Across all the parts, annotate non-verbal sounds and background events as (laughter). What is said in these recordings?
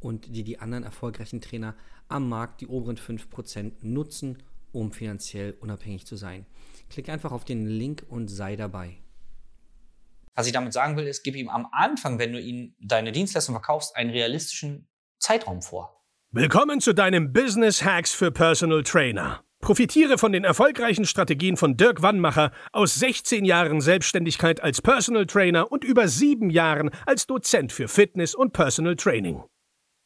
und die die anderen erfolgreichen Trainer am Markt, die oberen 5%, nutzen, um finanziell unabhängig zu sein. Klick einfach auf den Link und sei dabei. Was ich damit sagen will, ist, gib ihm am Anfang, wenn du ihm deine Dienstleistung verkaufst, einen realistischen Zeitraum vor. Willkommen zu deinem Business Hacks für Personal Trainer. Profitiere von den erfolgreichen Strategien von Dirk Wannmacher aus 16 Jahren Selbstständigkeit als Personal Trainer und über sieben Jahren als Dozent für Fitness und Personal Training.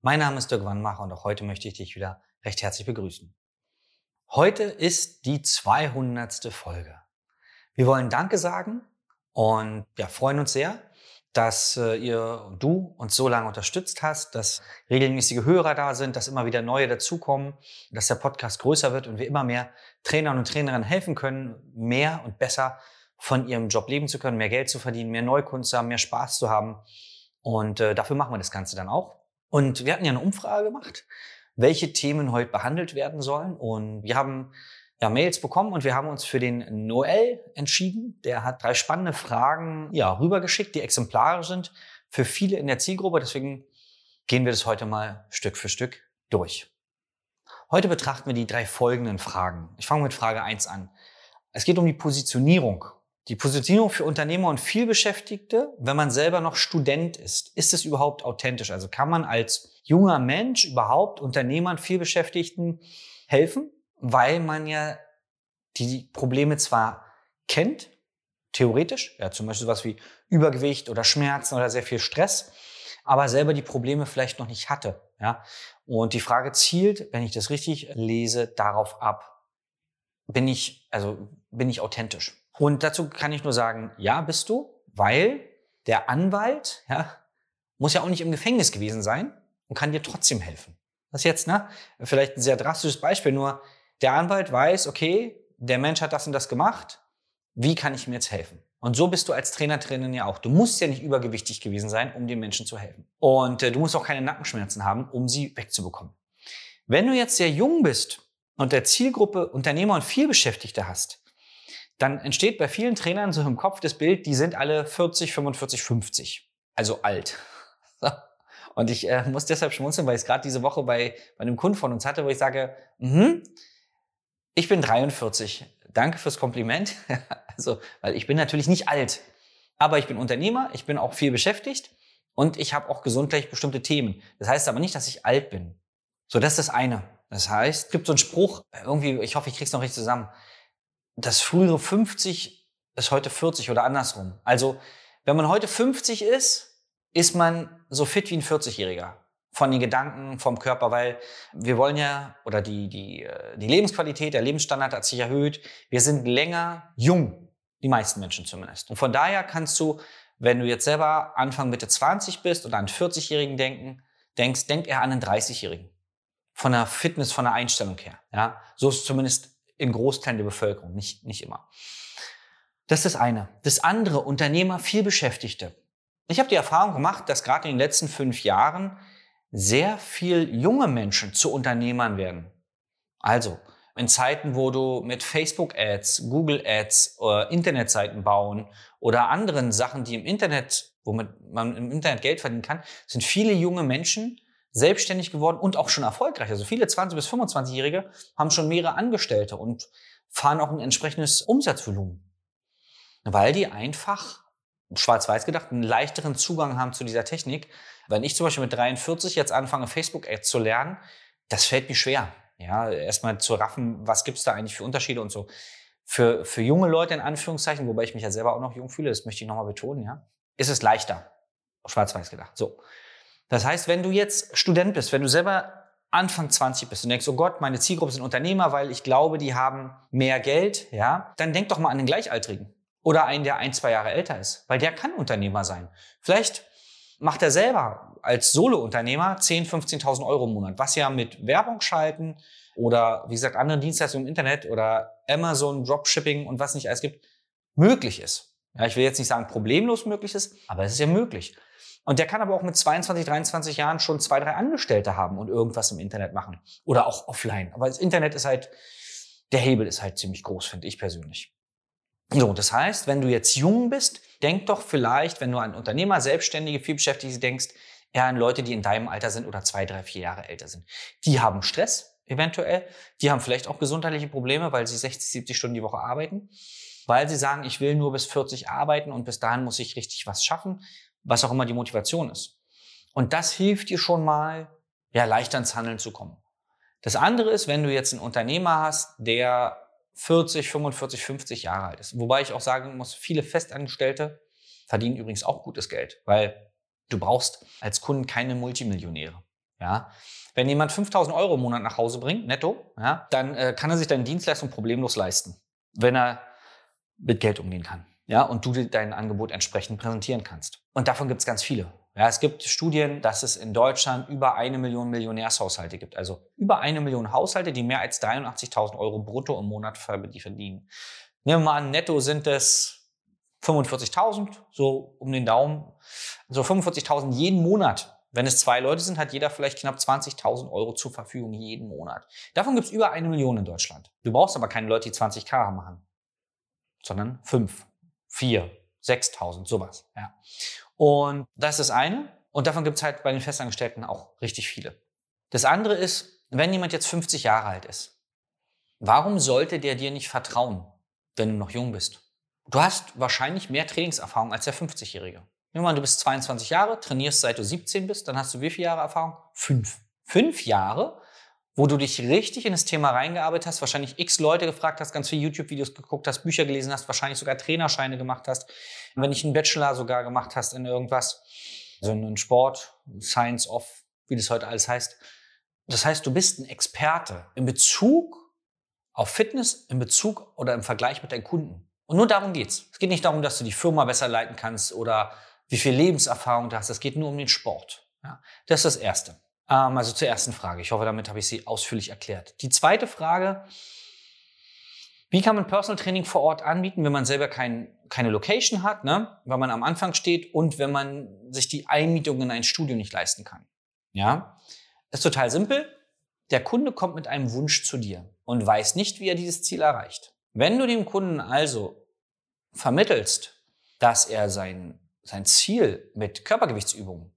Mein Name ist Dirk Wannmacher und auch heute möchte ich dich wieder recht herzlich begrüßen. Heute ist die 200. Folge. Wir wollen Danke sagen und ja, freuen uns sehr, dass äh, ihr und du uns so lange unterstützt hast, dass regelmäßige Hörer da sind, dass immer wieder neue dazukommen, dass der Podcast größer wird und wir immer mehr Trainern und Trainerinnen helfen können, mehr und besser von ihrem Job leben zu können, mehr Geld zu verdienen, mehr Neukunden zu haben, mehr Spaß zu haben. Und äh, dafür machen wir das Ganze dann auch. Und wir hatten ja eine Umfrage gemacht, welche Themen heute behandelt werden sollen. Und wir haben ja, Mails bekommen und wir haben uns für den Noel entschieden. Der hat drei spannende Fragen ja, rübergeschickt, die exemplarisch sind für viele in der Zielgruppe. Deswegen gehen wir das heute mal Stück für Stück durch. Heute betrachten wir die drei folgenden Fragen. Ich fange mit Frage eins an. Es geht um die Positionierung. Die Positionierung für Unternehmer und vielbeschäftigte, wenn man selber noch Student ist. Ist es überhaupt authentisch? Also kann man als junger Mensch überhaupt Unternehmern, vielbeschäftigten helfen? weil man ja die Probleme zwar kennt, theoretisch, ja, zum Beispiel sowas wie Übergewicht oder Schmerzen oder sehr viel Stress, aber selber die Probleme vielleicht noch nicht hatte. Ja? Und die Frage zielt, wenn ich das richtig lese, darauf ab, bin ich, also bin ich authentisch? Und dazu kann ich nur sagen, ja, bist du, weil der Anwalt ja, muss ja auch nicht im Gefängnis gewesen sein und kann dir trotzdem helfen. Das ist jetzt, ne? Vielleicht ein sehr drastisches Beispiel, nur der Anwalt weiß, okay, der Mensch hat das und das gemacht. Wie kann ich mir jetzt helfen? Und so bist du als Trainer, Trainerin ja auch. Du musst ja nicht übergewichtig gewesen sein, um den Menschen zu helfen. Und äh, du musst auch keine Nackenschmerzen haben, um sie wegzubekommen. Wenn du jetzt sehr jung bist und der Zielgruppe Unternehmer und vielbeschäftigte hast, dann entsteht bei vielen Trainern so im Kopf das Bild, die sind alle 40, 45, 50. Also alt. (laughs) Und ich äh, muss deshalb schmunzeln, weil ich es gerade diese Woche bei, bei einem Kunden von uns hatte, wo ich sage, mhm, ich bin 43. Danke fürs Kompliment. (laughs) also, weil ich bin natürlich nicht alt. Aber ich bin Unternehmer, ich bin auch viel beschäftigt und ich habe auch gesundheitlich bestimmte Themen. Das heißt aber nicht, dass ich alt bin. So, das ist das eine. Das heißt, es gibt so einen Spruch, irgendwie, ich hoffe, ich krieg's noch richtig zusammen. Das frühere 50 ist heute 40 oder andersrum. Also, wenn man heute 50 ist, ist man so fit wie ein 40-Jähriger von den Gedanken, vom Körper, weil wir wollen ja, oder die, die, äh, die Lebensqualität, der Lebensstandard hat sich erhöht. Wir sind länger jung, die meisten Menschen zumindest. Und von daher kannst du, wenn du jetzt selber Anfang Mitte 20 bist oder an einen 40-Jährigen denken, denkst, denk eher an einen 30-Jährigen. Von der Fitness, von der Einstellung her. Ja, so ist es zumindest in Großteilen der Bevölkerung, nicht, nicht immer. Das ist das eine. Das andere, Unternehmer, viel Beschäftigte. Ich habe die Erfahrung gemacht, dass gerade in den letzten fünf Jahren sehr viel junge Menschen zu Unternehmern werden. Also, in Zeiten, wo du mit Facebook-Ads, Google-Ads, äh, Internetseiten bauen oder anderen Sachen, die im Internet, womit man im Internet Geld verdienen kann, sind viele junge Menschen selbstständig geworden und auch schon erfolgreich. Also viele 20- bis 25-Jährige haben schon mehrere Angestellte und fahren auch ein entsprechendes Umsatzvolumen. Weil die einfach, schwarz-weiß gedacht, einen leichteren Zugang haben zu dieser Technik, wenn ich zum Beispiel mit 43 jetzt anfange, Facebook-Ads zu lernen, das fällt mir schwer. Ja, erstmal zu raffen, was gibt's da eigentlich für Unterschiede und so. Für, für junge Leute in Anführungszeichen, wobei ich mich ja selber auch noch jung fühle, das möchte ich nochmal betonen, ja, ist es leichter. Schwarz-Weiß gedacht. So. Das heißt, wenn du jetzt Student bist, wenn du selber Anfang 20 bist und denkst, oh Gott, meine Zielgruppe sind Unternehmer, weil ich glaube, die haben mehr Geld, ja, dann denk doch mal an den Gleichaltrigen oder einen, der ein, zwei Jahre älter ist, weil der kann Unternehmer sein. Vielleicht macht er selber als Solo-Unternehmer 10.000, 15.000 Euro im Monat, was ja mit Werbung schalten oder, wie gesagt, anderen Dienstleistungen im Internet oder Amazon, Dropshipping und was nicht alles gibt, möglich ist. Ja, ich will jetzt nicht sagen problemlos möglich ist, aber es ist ja möglich. Und der kann aber auch mit 22, 23 Jahren schon zwei, drei Angestellte haben und irgendwas im Internet machen. Oder auch offline. Aber das Internet ist halt, der Hebel ist halt ziemlich groß, finde ich persönlich. So, das heißt, wenn du jetzt jung bist, denk doch vielleicht, wenn du an Unternehmer, Selbstständige, vielbeschäftigte denkst, eher an Leute, die in deinem Alter sind oder zwei, drei, vier Jahre älter sind. Die haben Stress, eventuell. Die haben vielleicht auch gesundheitliche Probleme, weil sie 60, 70 Stunden die Woche arbeiten. Weil sie sagen, ich will nur bis 40 arbeiten und bis dahin muss ich richtig was schaffen was auch immer die Motivation ist. Und das hilft dir schon mal, ja, leichter ins Handeln zu kommen. Das andere ist, wenn du jetzt einen Unternehmer hast, der 40, 45, 50 Jahre alt ist. Wobei ich auch sagen muss, viele Festangestellte verdienen übrigens auch gutes Geld, weil du brauchst als Kunden keine Multimillionäre. Ja, wenn jemand 5000 Euro im Monat nach Hause bringt, netto, ja, dann äh, kann er sich deine Dienstleistung problemlos leisten, wenn er mit Geld umgehen kann ja, und du dein Angebot entsprechend präsentieren kannst. Und davon gibt es ganz viele. Ja, es gibt Studien, dass es in Deutschland über eine Million Millionärshaushalte gibt. Also über eine Million Haushalte, die mehr als 83.000 Euro brutto im Monat verdienen. Nehmen wir mal an, netto sind es 45.000, so um den Daumen. So also 45.000 jeden Monat. Wenn es zwei Leute sind, hat jeder vielleicht knapp 20.000 Euro zur Verfügung jeden Monat. Davon gibt es über eine Million in Deutschland. Du brauchst aber keine Leute, die 20k machen, sondern fünf vier, 6.000, sowas. Ja. Und das ist das eine. Und davon gibt es halt bei den Festangestellten auch richtig viele. Das andere ist, wenn jemand jetzt 50 Jahre alt ist, warum sollte der dir nicht vertrauen, wenn du noch jung bist? Du hast wahrscheinlich mehr Trainingserfahrung als der 50-Jährige. Nehmen wir mal, du bist 22 Jahre, trainierst seit du 17 bist, dann hast du wie viele Jahre Erfahrung? Fünf. Fünf Jahre wo du dich richtig in das Thema reingearbeitet hast, wahrscheinlich x Leute gefragt hast, ganz viele YouTube-Videos geguckt hast, Bücher gelesen hast, wahrscheinlich sogar Trainerscheine gemacht hast, wenn nicht einen Bachelor sogar gemacht hast in irgendwas, also in Sport, Science of, wie das heute alles heißt. Das heißt, du bist ein Experte in Bezug auf Fitness, in Bezug oder im Vergleich mit deinen Kunden. Und nur darum geht's. Es geht nicht darum, dass du die Firma besser leiten kannst oder wie viel Lebenserfahrung du hast. Es geht nur um den Sport. Ja, das ist das Erste. Ähm, also zur ersten Frage. Ich hoffe, damit habe ich sie ausführlich erklärt. Die zweite Frage, wie kann man Personal Training vor Ort anbieten, wenn man selber kein, keine Location hat, ne? weil man am Anfang steht und wenn man sich die Einmietung in ein Studio nicht leisten kann? Ja, ist total simpel. Der Kunde kommt mit einem Wunsch zu dir und weiß nicht, wie er dieses Ziel erreicht. Wenn du dem Kunden also vermittelst, dass er sein, sein Ziel mit Körpergewichtsübungen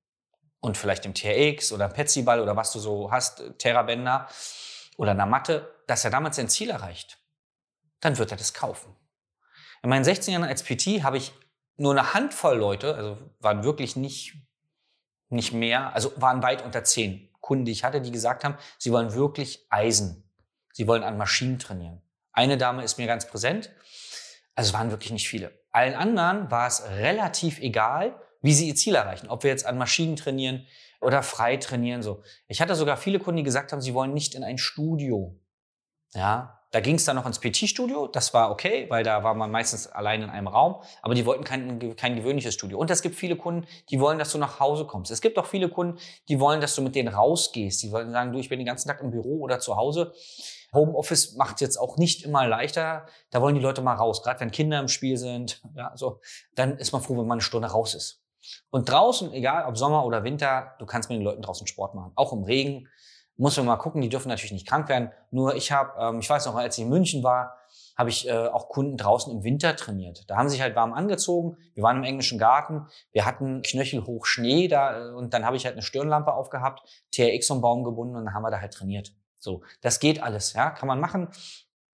und vielleicht dem TRX oder Petsyball oder was du so hast, Terrabänder oder einer Matte, dass er damals sein Ziel erreicht, dann wird er das kaufen. In meinen 16 Jahren als PT habe ich nur eine Handvoll Leute, also waren wirklich nicht, nicht mehr, also waren weit unter zehn Kunden, die ich hatte, die gesagt haben, sie wollen wirklich Eisen. Sie wollen an Maschinen trainieren. Eine Dame ist mir ganz präsent. Also es waren wirklich nicht viele. Allen anderen war es relativ egal, wie sie ihr Ziel erreichen. Ob wir jetzt an Maschinen trainieren oder frei trainieren. So. Ich hatte sogar viele Kunden, die gesagt haben, sie wollen nicht in ein Studio. Ja, da ging es dann noch ins PT-Studio. Das war okay, weil da war man meistens allein in einem Raum. Aber die wollten kein, kein gewöhnliches Studio. Und es gibt viele Kunden, die wollen, dass du nach Hause kommst. Es gibt auch viele Kunden, die wollen, dass du mit denen rausgehst. Die wollen sagen, du, ich bin den ganzen Tag im Büro oder zu Hause. Homeoffice macht jetzt auch nicht immer leichter. Da wollen die Leute mal raus. Gerade wenn Kinder im Spiel sind, ja, so, dann ist man froh, wenn man eine Stunde raus ist. Und draußen, egal ob Sommer oder Winter, du kannst mit den Leuten draußen Sport machen. Auch im Regen. Muss man mal gucken, die dürfen natürlich nicht krank werden. Nur ich habe, ähm, ich weiß noch, als ich in München war, habe ich äh, auch Kunden draußen im Winter trainiert. Da haben sie sich halt warm angezogen. Wir waren im englischen Garten. Wir hatten knöchelhoch Schnee da äh, und dann habe ich halt eine Stirnlampe aufgehabt, TRX um Baum gebunden und dann haben wir da halt trainiert. So, das geht alles, ja, kann man machen.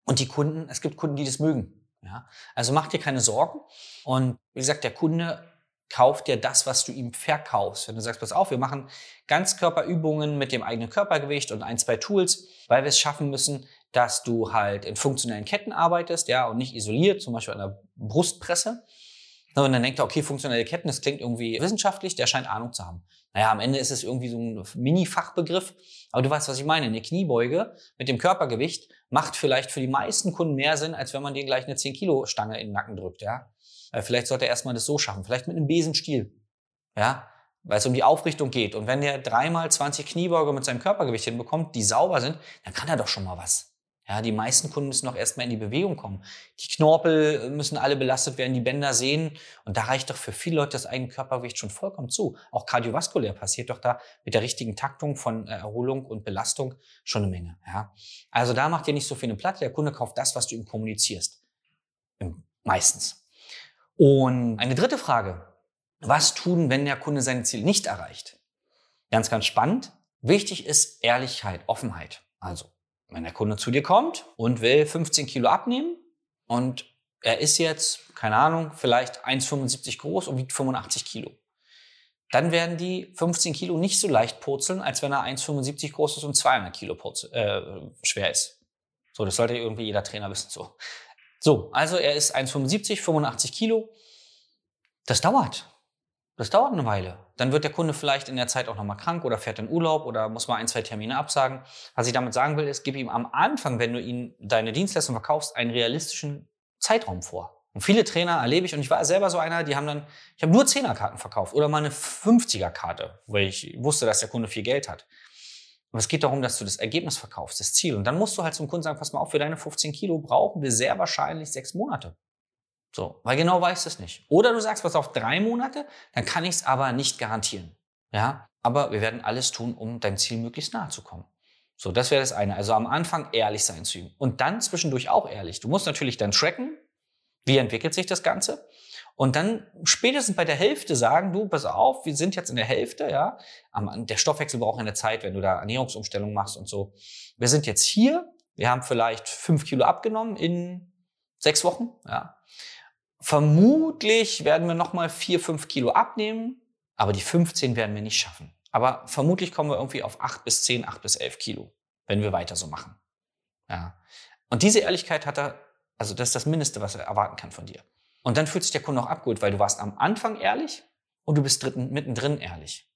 Und die Kunden, es gibt Kunden, die das mögen. Ja, also mach dir keine Sorgen. Und wie gesagt, der Kunde kauft dir das, was du ihm verkaufst. Wenn du sagst, pass auf, wir machen Ganzkörperübungen mit dem eigenen Körpergewicht und ein, zwei Tools, weil wir es schaffen müssen, dass du halt in funktionellen Ketten arbeitest, ja, und nicht isoliert, zum Beispiel an der Brustpresse. Und dann denkt er, okay, funktionelle Ketten, das klingt irgendwie wissenschaftlich, der scheint Ahnung zu haben. Naja, am Ende ist es irgendwie so ein Mini-Fachbegriff, aber du weißt, was ich meine. Eine Kniebeuge mit dem Körpergewicht macht vielleicht für die meisten Kunden mehr Sinn, als wenn man denen gleich eine 10-Kilo-Stange in den Nacken drückt, ja. Vielleicht sollte er erstmal das so schaffen, vielleicht mit einem Besenstiel, ja, weil es um die Aufrichtung geht. Und wenn der dreimal 20 Kniebeuge mit seinem Körpergewicht hinbekommt, die sauber sind, dann kann er doch schon mal was. Ja, die meisten Kunden müssen noch erstmal in die Bewegung kommen. Die Knorpel müssen alle belastet werden, die Bänder sehen. Und da reicht doch für viele Leute das eigene Körpergewicht schon vollkommen zu. Auch kardiovaskulär passiert doch da mit der richtigen Taktung von äh, Erholung und Belastung schon eine Menge. Ja. Also da macht ihr nicht so viel eine Platte. Der Kunde kauft das, was du ihm kommunizierst. Meistens. Und eine dritte Frage. Was tun, wenn der Kunde seine Ziele nicht erreicht? Ganz, ganz spannend. Wichtig ist Ehrlichkeit, Offenheit. Also wenn der Kunde zu dir kommt und will 15 Kilo abnehmen und er ist jetzt, keine Ahnung, vielleicht 1,75 groß und wiegt 85 Kilo. Dann werden die 15 Kilo nicht so leicht purzeln, als wenn er 1,75 groß ist und 200 Kilo purzel, äh, schwer ist. So, das sollte irgendwie jeder Trainer wissen. So, so also er ist 1,75, 85 Kilo. Das dauert. Das dauert eine Weile. Dann wird der Kunde vielleicht in der Zeit auch nochmal krank oder fährt in Urlaub oder muss mal ein, zwei Termine absagen. Was ich damit sagen will, ist, gib ihm am Anfang, wenn du ihm deine Dienstleistung verkaufst, einen realistischen Zeitraum vor. Und viele Trainer erlebe ich, und ich war selber so einer, die haben dann, ich habe nur 10er-Karten verkauft oder mal eine 50er-Karte, weil ich wusste, dass der Kunde viel Geld hat. Aber es geht darum, dass du das Ergebnis verkaufst, das Ziel. Und dann musst du halt zum Kunden sagen, pass mal auf, für deine 15 Kilo brauchen wir sehr wahrscheinlich sechs Monate. So, weil genau weißt du es nicht. Oder du sagst, pass auf, drei Monate, dann kann ich es aber nicht garantieren. Ja, aber wir werden alles tun, um deinem Ziel möglichst nahe zu kommen. So, das wäre das eine. Also am Anfang ehrlich sein zu ihm. Und dann zwischendurch auch ehrlich. Du musst natürlich dann tracken, wie entwickelt sich das Ganze. Und dann spätestens bei der Hälfte sagen, du, pass auf, wir sind jetzt in der Hälfte, ja. Der Stoffwechsel braucht eine Zeit, wenn du da Ernährungsumstellung machst und so. Wir sind jetzt hier, wir haben vielleicht fünf Kilo abgenommen in sechs Wochen, ja. Vermutlich werden wir nochmal vier, fünf Kilo abnehmen, aber die 15 werden wir nicht schaffen. Aber vermutlich kommen wir irgendwie auf acht bis zehn, acht bis elf Kilo, wenn wir weiter so machen. Ja. Und diese Ehrlichkeit hat er, also das ist das Mindeste, was er erwarten kann von dir. Und dann fühlt sich der Kunde auch abgeholt, weil du warst am Anfang ehrlich und du bist dritten, mittendrin ehrlich.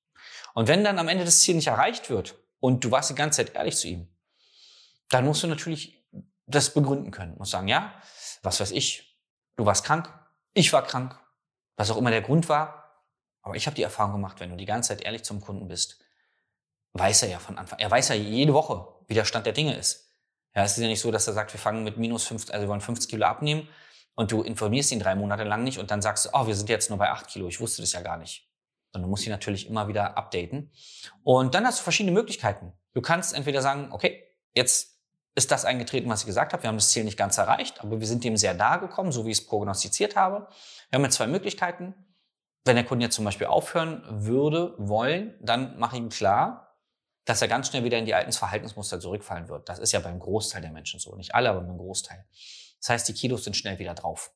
Und wenn dann am Ende das Ziel nicht erreicht wird und du warst die ganze Zeit ehrlich zu ihm, dann musst du natürlich das begründen können. und sagen, ja, was weiß ich, Du warst krank, ich war krank, was auch immer der Grund war. Aber ich habe die Erfahrung gemacht, wenn du die ganze Zeit ehrlich zum Kunden bist, weiß er ja von Anfang. Er weiß ja jede Woche, wie der Stand der Dinge ist. Ja, es ist ja nicht so, dass er sagt, wir fangen mit minus 50, also wir wollen 50 Kilo abnehmen und du informierst ihn drei Monate lang nicht und dann sagst du, oh, wir sind jetzt nur bei 8 Kilo, ich wusste das ja gar nicht. Sondern du musst ihn natürlich immer wieder updaten. Und dann hast du verschiedene Möglichkeiten. Du kannst entweder sagen, okay, jetzt ist das eingetreten, was ich gesagt habe. Wir haben das Ziel nicht ganz erreicht, aber wir sind dem sehr nahe gekommen, so wie ich es prognostiziert habe. Wir haben jetzt zwei Möglichkeiten. Wenn der Kunde jetzt zum Beispiel aufhören würde, wollen, dann mache ich ihm klar, dass er ganz schnell wieder in die alten Verhaltensmuster zurückfallen wird. Das ist ja beim Großteil der Menschen so. Nicht alle, aber beim Großteil. Das heißt, die Kilos sind schnell wieder drauf.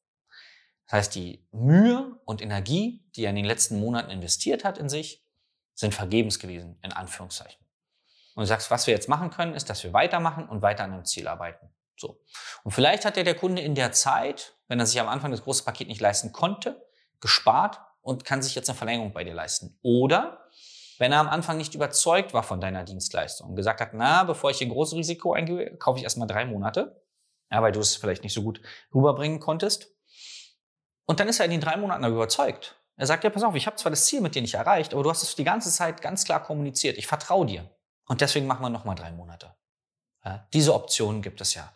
Das heißt, die Mühe und Energie, die er in den letzten Monaten investiert hat in sich, sind vergebens gewesen, in Anführungszeichen. Und du sagst, was wir jetzt machen können, ist, dass wir weitermachen und weiter an einem Ziel arbeiten. So. Und vielleicht hat ja der Kunde in der Zeit, wenn er sich am Anfang das große Paket nicht leisten konnte, gespart und kann sich jetzt eine Verlängerung bei dir leisten. Oder wenn er am Anfang nicht überzeugt war von deiner Dienstleistung und gesagt hat, na, bevor ich hier großes Risiko eingehe, kaufe ich erstmal drei Monate, ja, weil du es vielleicht nicht so gut rüberbringen konntest. Und dann ist er in den drei Monaten überzeugt. Er sagt ja, pass auf, ich habe zwar das Ziel mit dir nicht erreicht, aber du hast es die ganze Zeit ganz klar kommuniziert. Ich vertraue dir. Und deswegen machen wir nochmal drei Monate. Ja, diese Option gibt es ja.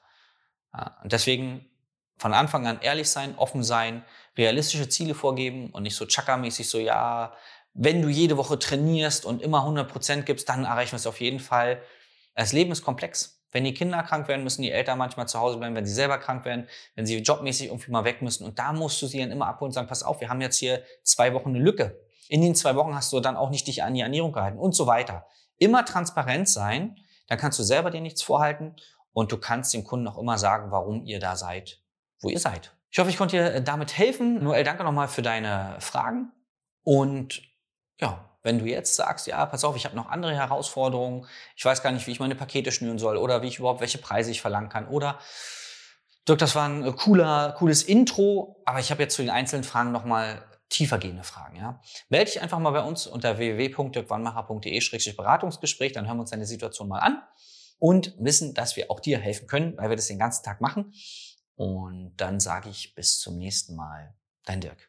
ja. Und deswegen von Anfang an ehrlich sein, offen sein, realistische Ziele vorgeben und nicht so chakra-mäßig so, ja, wenn du jede Woche trainierst und immer 100% gibst, dann erreichen wir es auf jeden Fall. Das Leben ist komplex. Wenn die Kinder krank werden, müssen die Eltern manchmal zu Hause bleiben, wenn sie selber krank werden, wenn sie jobmäßig irgendwie mal weg müssen. Und da musst du sie dann immer abholen und sagen, pass auf, wir haben jetzt hier zwei Wochen eine Lücke. In den zwei Wochen hast du dann auch nicht dich an die Ernährung gehalten und so weiter. Immer transparent sein, dann kannst du selber dir nichts vorhalten und du kannst dem Kunden auch immer sagen, warum ihr da seid, wo ihr seid. Ich hoffe, ich konnte dir damit helfen. Noel, danke nochmal für deine Fragen. Und ja, wenn du jetzt sagst, ja, pass auf, ich habe noch andere Herausforderungen, ich weiß gar nicht, wie ich meine Pakete schnüren soll oder wie ich überhaupt welche Preise ich verlangen kann oder Dirk, das war ein äh, cooler, cooles Intro, aber ich habe jetzt zu den einzelnen Fragen nochmal tiefergehende Fragen. Ja? Melde dich einfach mal bei uns unter www.dirkwannmacher.de-beratungsgespräch, dann hören wir uns deine Situation mal an und wissen, dass wir auch dir helfen können, weil wir das den ganzen Tag machen. Und dann sage ich bis zum nächsten Mal. Dein Dirk.